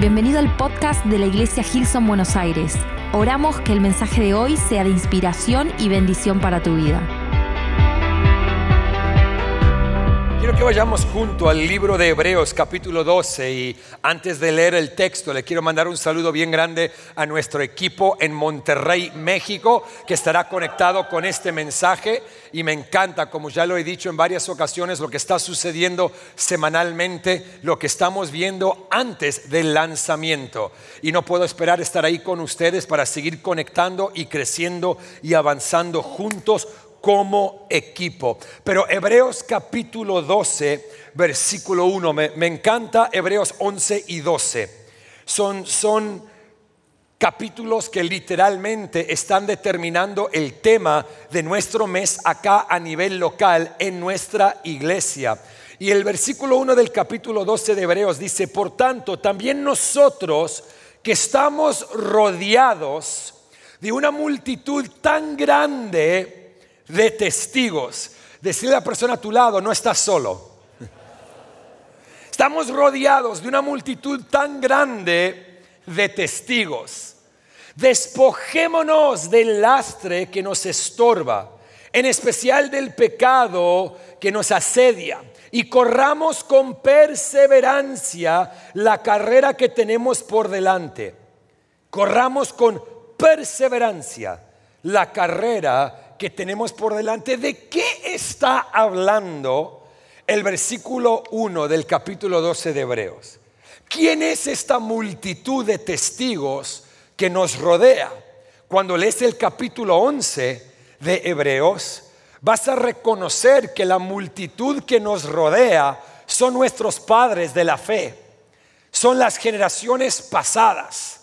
Bienvenido al podcast de la Iglesia Gilson Buenos Aires. Oramos que el mensaje de hoy sea de inspiración y bendición para tu vida. Que vayamos junto al libro de Hebreos capítulo 12 y antes de leer el texto le quiero mandar un saludo bien grande a nuestro equipo en Monterrey, México, que estará conectado con este mensaje y me encanta, como ya lo he dicho en varias ocasiones, lo que está sucediendo semanalmente, lo que estamos viendo antes del lanzamiento. Y no puedo esperar estar ahí con ustedes para seguir conectando y creciendo y avanzando juntos como equipo. Pero Hebreos capítulo 12, versículo 1, me, me, encanta Hebreos 11 y 12. Son, son capítulos que literalmente están determinando el tema de nuestro mes acá a nivel local en nuestra iglesia. Y el versículo 1 del capítulo 12 de Hebreos dice, por tanto, también nosotros que estamos rodeados de una multitud tan grande, de testigos. Decirle a la persona a tu lado, no estás solo. Estamos rodeados de una multitud tan grande de testigos. Despojémonos del lastre que nos estorba, en especial del pecado que nos asedia, y corramos con perseverancia la carrera que tenemos por delante. Corramos con perseverancia la carrera que tenemos por delante, ¿de qué está hablando el versículo 1 del capítulo 12 de Hebreos? ¿Quién es esta multitud de testigos que nos rodea? Cuando lees el capítulo 11 de Hebreos, vas a reconocer que la multitud que nos rodea son nuestros padres de la fe, son las generaciones pasadas.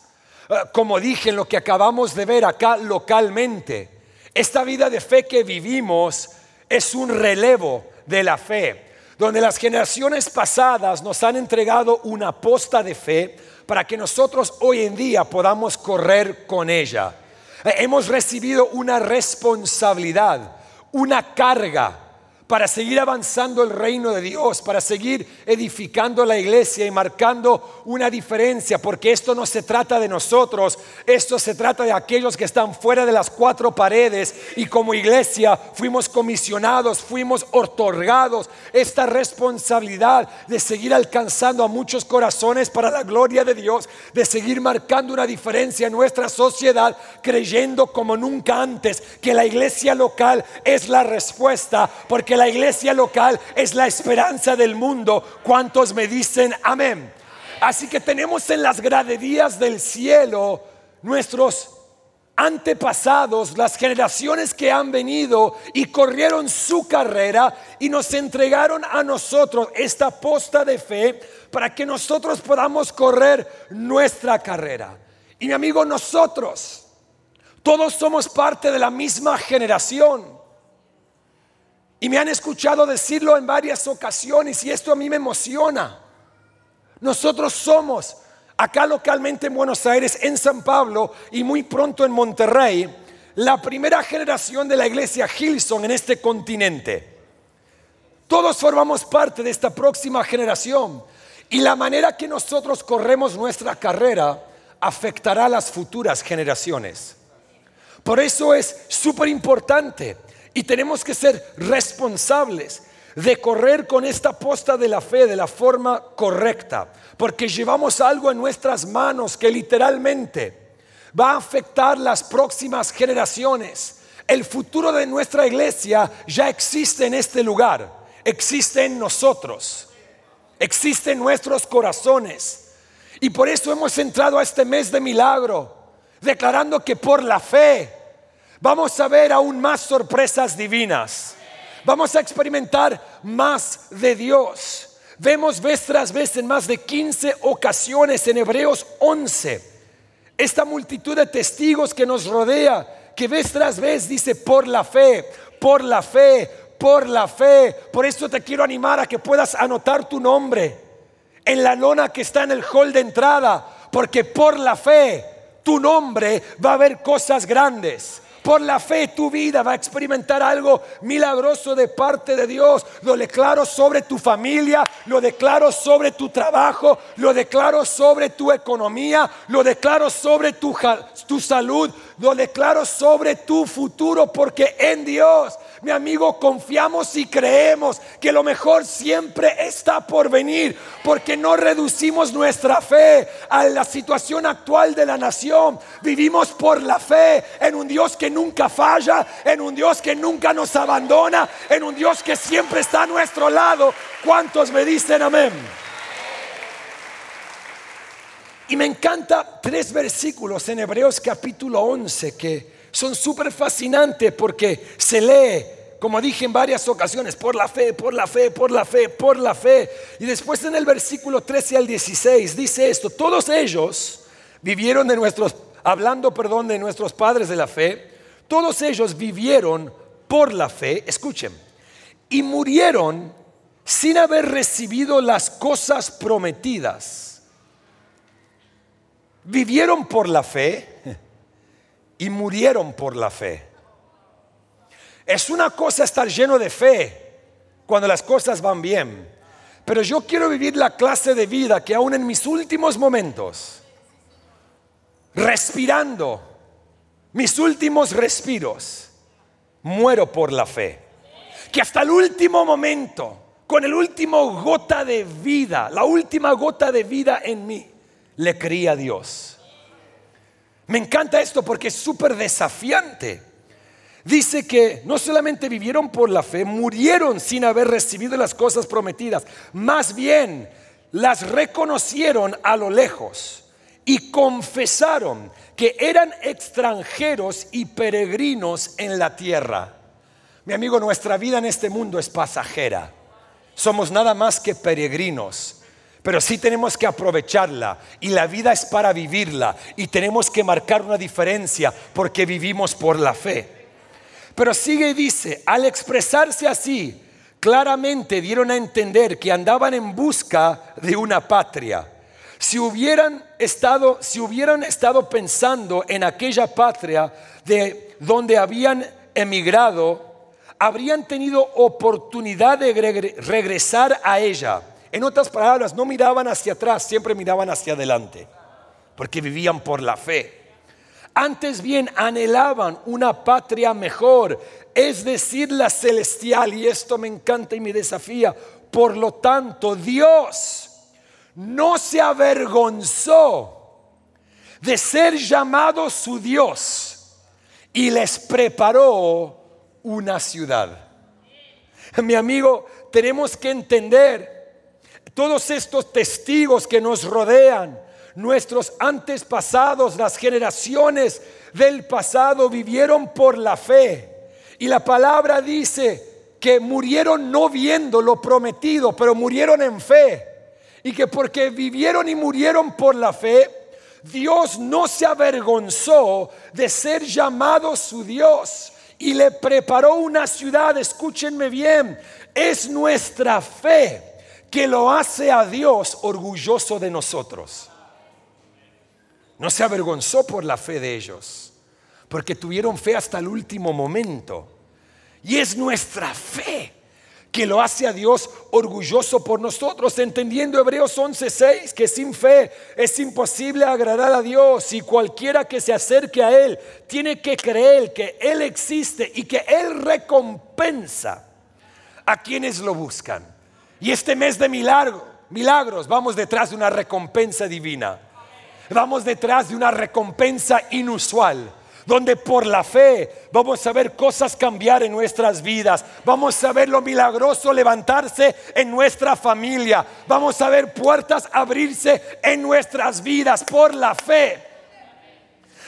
Eh, como dije en lo que acabamos de ver acá localmente, esta vida de fe que vivimos es un relevo de la fe, donde las generaciones pasadas nos han entregado una posta de fe para que nosotros hoy en día podamos correr con ella. Hemos recibido una responsabilidad, una carga para seguir avanzando el reino de Dios, para seguir edificando la iglesia y marcando una diferencia, porque esto no se trata de nosotros, esto se trata de aquellos que están fuera de las cuatro paredes y como iglesia fuimos comisionados, fuimos otorgados esta responsabilidad de seguir alcanzando a muchos corazones para la gloria de Dios, de seguir marcando una diferencia en nuestra sociedad, creyendo como nunca antes que la iglesia local es la respuesta, porque la iglesia local es la esperanza del mundo. ¿Cuántos me dicen amén? Así que tenemos en las graderías del cielo nuestros antepasados, las generaciones que han venido y corrieron su carrera y nos entregaron a nosotros esta posta de fe para que nosotros podamos correr nuestra carrera. Y mi amigo, nosotros, todos somos parte de la misma generación. Y me han escuchado decirlo en varias ocasiones y esto a mí me emociona. Nosotros somos acá localmente en Buenos Aires, en San Pablo y muy pronto en Monterrey, la primera generación de la iglesia Gilson en este continente. Todos formamos parte de esta próxima generación y la manera que nosotros corremos nuestra carrera afectará a las futuras generaciones. Por eso es súper importante y tenemos que ser responsables de correr con esta posta de la fe de la forma correcta, porque llevamos algo en nuestras manos que literalmente va a afectar las próximas generaciones. El futuro de nuestra iglesia ya existe en este lugar, existe en nosotros, existe en nuestros corazones. Y por eso hemos entrado a este mes de milagro, declarando que por la fe Vamos a ver aún más sorpresas divinas. Vamos a experimentar más de Dios. Vemos vez tras vez en más de 15 ocasiones en Hebreos 11 esta multitud de testigos que nos rodea, que vez tras vez dice por la fe, por la fe, por la fe. Por eso te quiero animar a que puedas anotar tu nombre en la lona que está en el hall de entrada, porque por la fe tu nombre va a ver cosas grandes Por la fe tu vida va a experimentar algo milagroso de parte de Dios. Lo declaro sobre tu familia, lo declaro sobre tu trabajo, lo declaro sobre tu economía, lo declaro sobre tu, tu salud, lo declaro sobre tu futuro, porque en Dios mi amigo, confiamos y creemos que lo mejor siempre está por venir, porque no reducimos nuestra fe a la situación actual de la nación. Vivimos por la fe en un Dios que nunca falla, en un Dios que nunca nos abandona, en un Dios que siempre está a nuestro lado. ¿Cuántos me dicen amén? Y me encanta tres versículos en Hebreos capítulo 11 que son súper fascinantes porque se lee, como dije en varias ocasiones, por la fe, por la fe, por la fe, por la fe. Y después en el versículo 13 al 16 dice esto, todos ellos vivieron de nuestros, hablando, perdón, de nuestros padres de la fe, todos ellos vivieron por la fe, escuchen, y murieron sin haber recibido las cosas prometidas. Vivieron por la fe y murieron por la fe. Es una cosa estar lleno de fe cuando las cosas van bien, pero yo quiero vivir la clase de vida que aún en mis últimos momentos, respirando, mis últimos respiros, muero por la fe. Que hasta el último momento, con el último gota de vida, la última gota de vida en mí, le creí a Dios. Me encanta esto porque es súper desafiante. Dice que no solamente vivieron por la fe, murieron sin haber recibido las cosas prometidas, más bien las reconocieron a lo lejos y confesaron que eran extranjeros y peregrinos en la tierra. Mi amigo, nuestra vida en este mundo es pasajera. Somos nada más que peregrinos pero sí tenemos que aprovecharla y la vida es para vivirla y tenemos que marcar una diferencia porque vivimos por la fe. Pero sigue y dice, al expresarse así, claramente dieron a entender que andaban en busca de una patria. Si hubieran estado, si hubieran estado pensando en aquella patria de donde habían emigrado, habrían tenido oportunidad de regresar a ella en otras palabras, no miraban hacia atrás, siempre miraban hacia adelante, porque vivían por la fe. Antes bien anhelaban una patria mejor, es decir, la celestial, y esto me encanta y me desafía. Por lo tanto, Dios no se avergonzó de ser llamado su Dios y les preparó una ciudad. Mi amigo, tenemos que entender todos estos testigos que nos rodean, nuestros antepasados, las generaciones del pasado vivieron por la fe. Y la palabra dice que murieron no viendo lo prometido, pero murieron en fe. Y que porque vivieron y murieron por la fe, Dios no se avergonzó de ser llamado su Dios y le preparó una ciudad, escúchenme bien, es nuestra fe que lo hace a Dios orgulloso de nosotros. No se avergonzó por la fe de ellos, porque tuvieron fe hasta el último momento. Y es nuestra fe que lo hace a Dios orgulloso por nosotros, entendiendo Hebreos 11:6 que sin fe es imposible agradar a Dios y cualquiera que se acerque a Él tiene que creer que Él existe y que Él recompensa a quienes lo buscan. Y este mes de milagros, vamos detrás de una recompensa divina. Vamos detrás de una recompensa inusual donde por la fe vamos a ver cosas cambiar en nuestras vidas, vamos a ver lo milagroso levantarse en nuestra familia, vamos a ver puertas abrirse en nuestras vidas por la fe.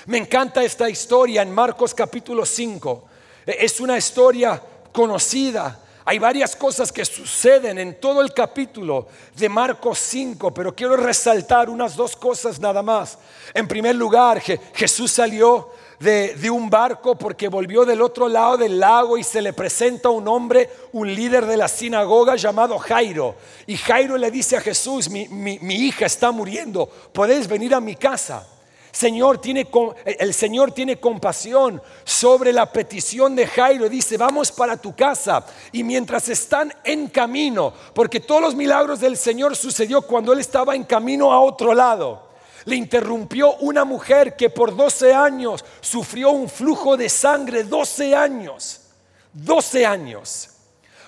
Me encanta esta historia en Marcos capítulo 5. Es una historia conocida hay varias cosas que suceden en todo el capítulo de Marcos 5, pero quiero resaltar unas dos cosas nada más. En primer lugar, Jesús salió de, un barco porque volvió del otro lado del lago y se le presenta un hombre, un líder de la sinagoga llamado Jairo. Y Jairo le dice a Jesús, mi, mi hija está muriendo, ¿podéis venir a mi casa? Señor tiene, el Señor tiene compasión sobre la petición de Jairo. Dice, vamos para tu casa. Y mientras están en camino, porque todos los milagros del Señor sucedió cuando Él estaba en camino a otro lado. Le interrumpió una mujer que por 12 años sufrió un flujo de sangre, 12 años, 12 años.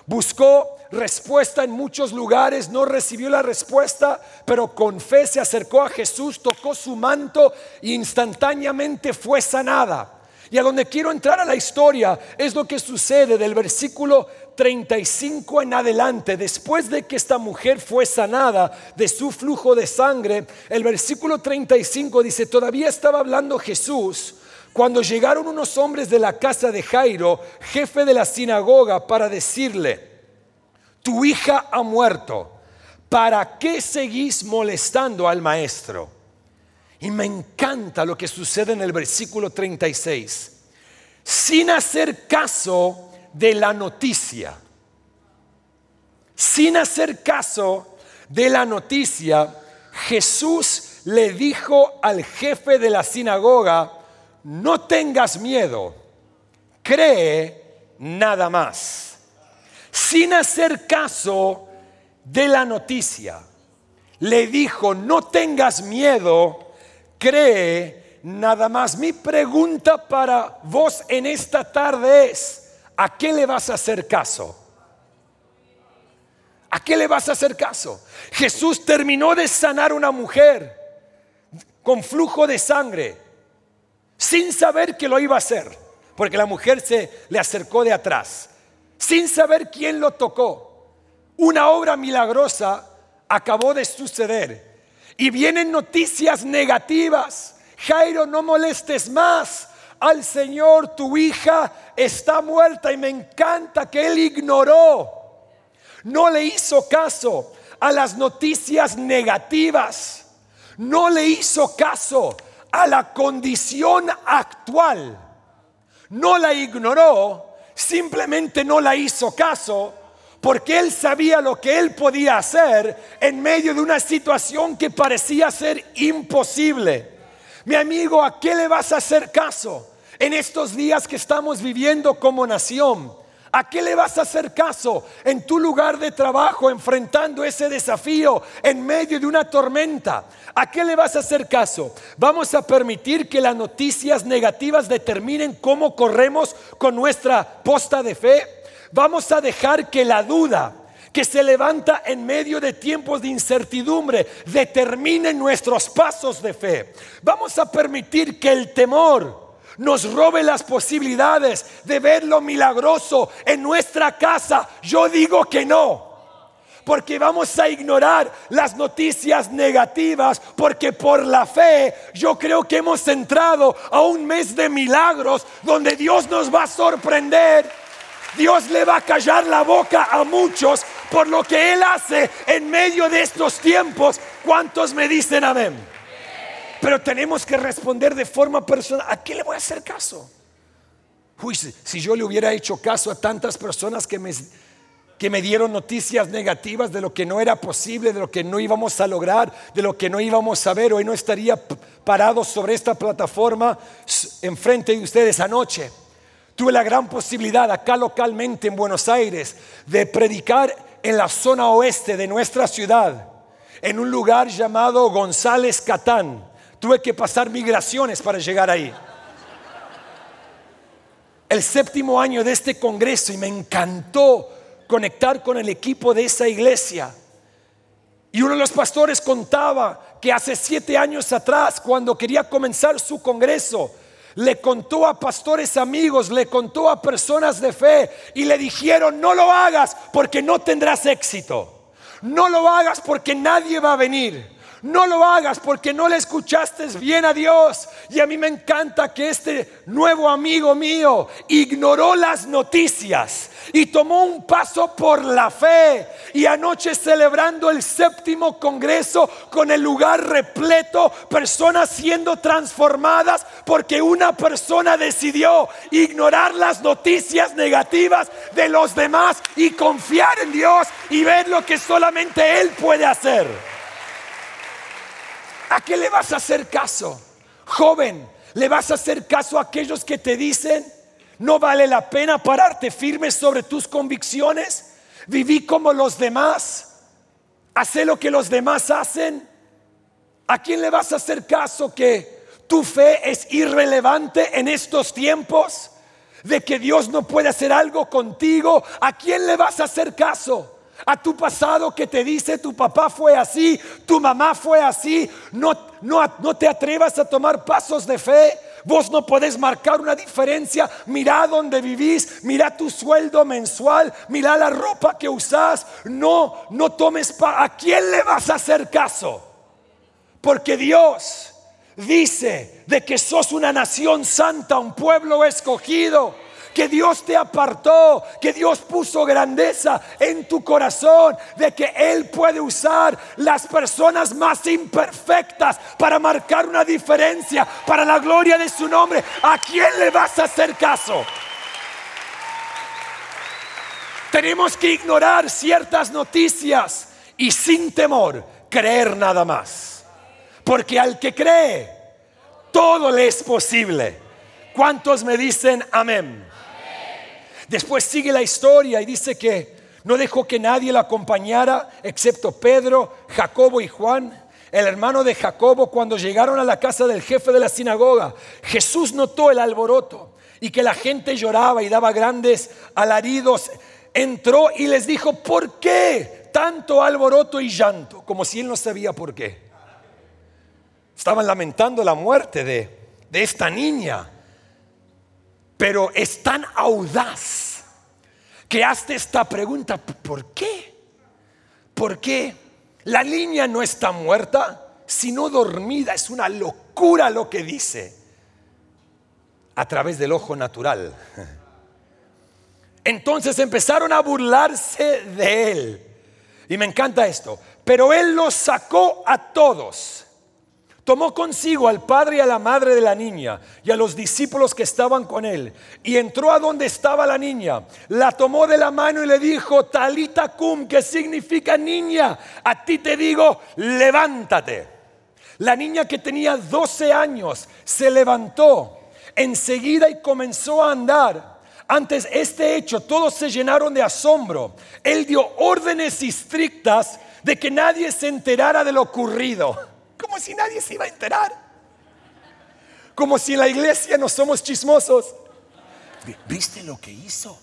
Buscó respuesta en muchos lugares, no recibió la respuesta, pero con fe se acercó a Jesús, tocó su manto e instantáneamente fue sanada. Y a donde quiero entrar a la historia es lo que sucede del versículo 35 en adelante. Después de que esta mujer fue sanada de su flujo de sangre, el versículo 35 dice, todavía estaba hablando Jesús cuando llegaron unos hombres de la casa de Jairo, jefe de la sinagoga, para decirle, tu hija ha muerto, ¿para qué seguís molestando al maestro? Y me encanta lo que sucede en el versículo 36. Sin hacer caso de la noticia, sin hacer caso de la noticia, Jesús le dijo al jefe de la sinagoga, no tengas miedo, cree nada más sin hacer caso de la noticia. Le dijo, no tengas miedo, cree nada más. Mi pregunta para vos en esta tarde es, ¿a qué le vas a hacer caso? ¿A qué le vas a hacer caso? Jesús terminó de sanar una mujer con flujo de sangre, sin saber que lo iba a hacer, porque la mujer se le acercó de atrás sin saber quién lo tocó. Una obra milagrosa acabó de suceder. Y vienen noticias negativas. Jairo, no molestes más al Señor, tu hija está muerta y me encanta que él ignoró. No le hizo caso a las noticias negativas. No le hizo caso a la condición actual. No la ignoró, simplemente no la hizo caso porque él sabía lo que él podía hacer en medio de una situación que parecía ser imposible. Mi amigo, ¿a qué le vas a hacer caso en estos días que estamos viviendo como nación? ¿A qué le vas a hacer caso en tu lugar de trabajo enfrentando ese desafío en medio de una tormenta? ¿A qué le vas a hacer caso? ¿Vamos a permitir que las noticias negativas determinen cómo corremos con nuestra posta de fe? ¿Vamos a dejar que la duda que se levanta en medio de tiempos de incertidumbre determine nuestros pasos de fe? ¿Vamos a permitir que el temor nos robe las posibilidades de ver lo milagroso en nuestra casa, yo digo que no. Porque vamos a ignorar las noticias negativas, porque por la fe yo creo que hemos entrado a un mes de milagros donde Dios nos va a sorprender. Dios le va a callar la boca a muchos por lo que Él hace en medio de estos tiempos. ¿Cuántos me dicen amén? Pero tenemos que responder de forma personal. ¿A qué le voy a hacer caso? Uy, si, yo le hubiera hecho caso a tantas personas que me, que me dieron noticias negativas de lo que no era posible, de lo que no íbamos a lograr, de lo que no íbamos a ver, hoy no estaría parado sobre esta plataforma enfrente de ustedes anoche. Tuve la gran posibilidad acá localmente en Buenos Aires de predicar en la zona oeste de nuestra ciudad, en un lugar llamado González Catán. Tuve que pasar migraciones para llegar ahí. El séptimo año de este congreso y me encantó conectar con el equipo de esa iglesia. Y uno de los pastores contaba que hace siete años atrás, cuando quería comenzar su congreso, le contó a pastores amigos, le contó a personas de fe y le dijeron, no lo hagas porque no tendrás éxito. No lo hagas porque nadie va a venir. No lo hagas porque no le escuchaste bien a Dios. Y a mí me encanta que este nuevo amigo mío ignoró las noticias y tomó un paso por la fe. Y anoche celebrando el séptimo congreso con el lugar repleto, personas siendo transformadas porque una persona decidió ignorar las noticias negativas de los demás y confiar en Dios y ver lo que solamente Él puede hacer. ¿A qué le vas a hacer caso? Joven, ¿le vas a hacer caso a aquellos que te dicen, no vale la pena pararte firme sobre tus convicciones? Viví como los demás. Hace lo que los demás hacen. ¿A quién le vas a hacer caso que tu fe es irrelevante en estos tiempos? De que Dios no puede hacer algo contigo. ¿A quién le vas a hacer caso? A tu pasado que te dice tu papá fue así, tu mamá fue así, no, no, no te atrevas a tomar pasos de fe. Vos no podés marcar una diferencia. Mira dónde vivís, mira tu sueldo mensual, mira la ropa que usás. No, no tomes pa ¿A quién le vas a hacer caso? Porque Dios dice de que sos una nación santa, un pueblo escogido que Dios te apartó, que Dios puso grandeza en tu corazón, de que Él puede usar las personas más imperfectas para marcar una diferencia para la gloria de su nombre. ¿A quién le vas a hacer caso? Tenemos que ignorar ciertas noticias y sin temor creer nada más. Porque al que cree, todo le es posible. ¿Cuántos me dicen amén? Después sigue la historia y dice que no dejó que nadie la acompañara excepto Pedro, Jacobo y Juan. El hermano de Jacobo, cuando llegaron a la casa del jefe de la sinagoga, Jesús notó el alboroto y que la gente lloraba y daba grandes alaridos. Entró y les dijo, ¿por qué tanto alboroto y llanto? Como si él no sabía por qué. Estaban lamentando la muerte de, de esta niña pero es tan audaz que hace esta pregunta, ¿por qué? ¿Por qué? La niña no está muerta, sino dormida. Es una locura lo que dice a través del ojo natural. Entonces empezaron a burlarse de él. Y me encanta esto. Pero él los sacó a todos Tomó consigo al padre y a la madre de la niña y a los discípulos que estaban con él y entró a donde estaba la niña. La tomó de la mano y le dijo, Talita cum, que significa niña. A ti te digo, levántate. La niña que tenía 12 años se levantó enseguida y comenzó a andar. Antes este hecho, todos se llenaron de asombro. Él dio órdenes estrictas de que nadie se enterara de lo ocurrido como si nadie se iba a enterar. Como si en la iglesia no somos chismosos. ¿Viste lo que hizo?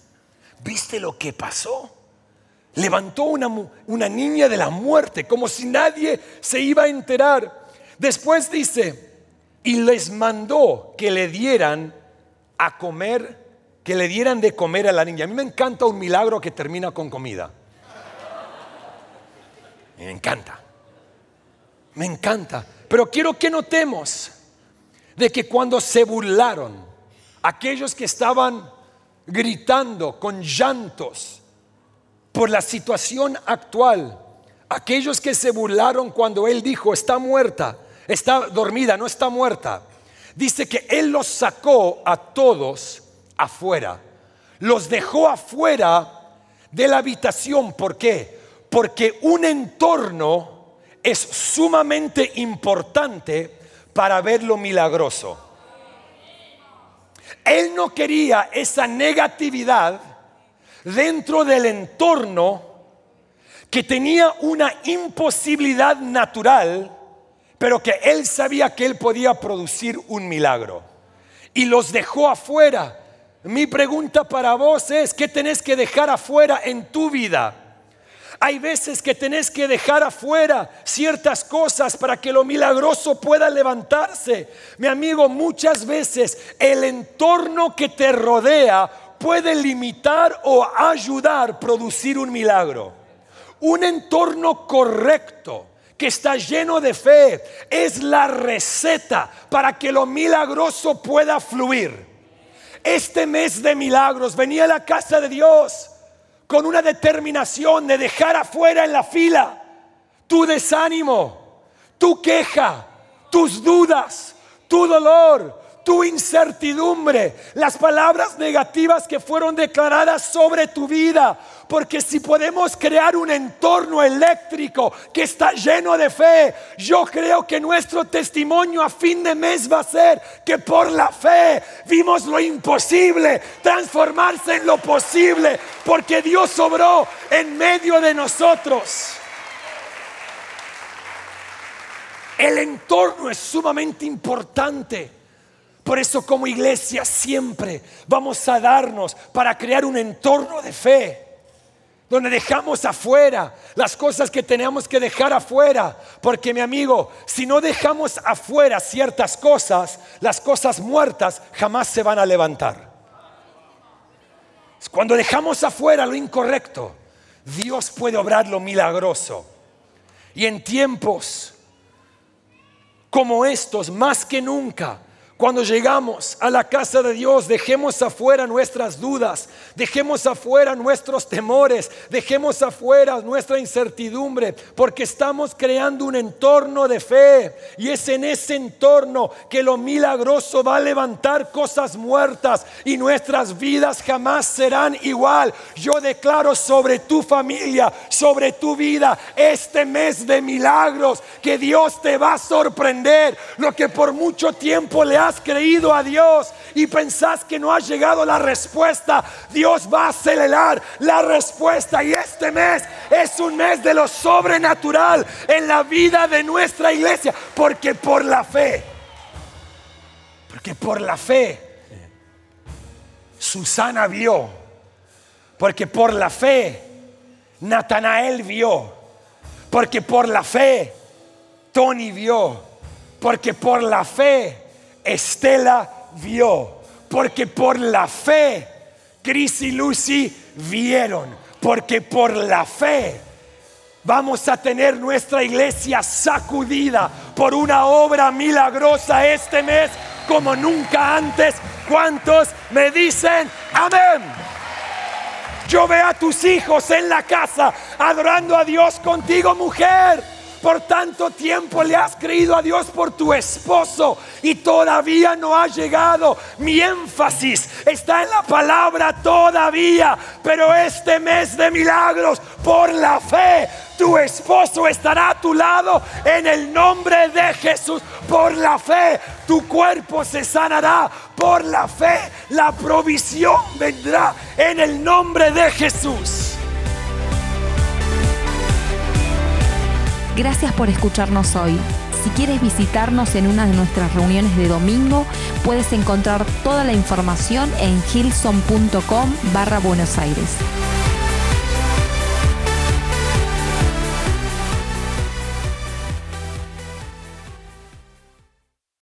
¿Viste lo que pasó? Levantó una, una niña de la muerte, como si nadie se iba a enterar. Después dice, y les mandó que le dieran a comer, que le dieran de comer a la niña. A mí me encanta un milagro que termina con comida. Me encanta. Me encanta. Pero quiero que notemos de que cuando se burlaron, aquellos que estaban gritando con llantos por la situación actual, aquellos que se burlaron cuando él dijo, está muerta, está dormida, no está muerta, dice que él los sacó a todos afuera, los dejó afuera de la habitación. ¿Por qué? Porque un entorno es sumamente importante para ver lo milagroso. Él no quería esa negatividad dentro del entorno que tenía una imposibilidad natural, pero que él sabía que él podía producir un milagro. Y los dejó afuera. Mi pregunta para vos es, ¿qué tenés que dejar afuera en tu vida? Hay veces que tenés que dejar afuera ciertas cosas para que lo milagroso pueda levantarse. Mi amigo, muchas veces el entorno que te rodea puede limitar o ayudar a producir un milagro. Un entorno correcto que está lleno de fe es la receta para que lo milagroso pueda fluir. Este mes de milagros venía a la casa de Dios con una determinación de dejar afuera en la fila tu desánimo, tu queja, tus dudas, tu dolor, tu incertidumbre, las palabras negativas que fueron declaradas sobre tu vida. Porque si podemos crear un entorno eléctrico que está lleno de fe, yo creo que nuestro testimonio a fin de mes va a ser que por la fe vimos lo imposible transformarse en lo posible, porque Dios sobró en medio de nosotros. El entorno es sumamente importante. Por eso como iglesia siempre vamos a darnos para crear un entorno de fe, donde dejamos afuera las cosas que tenemos que dejar afuera. Porque mi amigo, si no dejamos afuera ciertas cosas, las cosas muertas jamás se van a levantar. Cuando dejamos afuera lo incorrecto, Dios puede obrar lo milagroso. Y en tiempos como estos, más que nunca, cuando llegamos a la casa de Dios, dejemos afuera nuestras dudas, dejemos afuera nuestros temores, dejemos afuera nuestra incertidumbre, porque estamos creando un entorno de fe. Y es en ese entorno que lo milagroso va a levantar cosas muertas y nuestras vidas jamás serán igual. Yo declaro sobre tu familia, sobre tu vida, este mes de milagros, que Dios te va a sorprender. Lo que por mucho tiempo le ha has creído a Dios y pensás que no ha llegado la respuesta, Dios va a acelerar la respuesta. Y este mes es un mes de lo sobrenatural en la vida de nuestra iglesia, porque por la fe, porque por la fe, Susana vio, porque por la fe, Natanael vio, porque por la fe, Tony vio, porque por la fe, Estela vio, porque por la fe Chris y Lucy vieron, porque por la fe vamos a tener nuestra iglesia sacudida por una obra milagrosa este mes como nunca antes. ¿Cuántos me dicen amén? Yo veo a tus hijos en la casa adorando a Dios contigo, mujer por tanto tiempo le has creído a Dios por tu esposo y todavía no ha llegado. Mi énfasis está en la palabra todavía, pero este mes de milagros, por la fe, tu esposo estará a tu lado en el nombre de Jesús. Por la fe, tu cuerpo se sanará. Por la fe, la provisión vendrá en el nombre de Jesús. Gracias por escucharnos hoy. Si quieres visitarnos en una de nuestras reuniones de domingo, puedes encontrar toda la información en gilson.com barra Buenos Aires.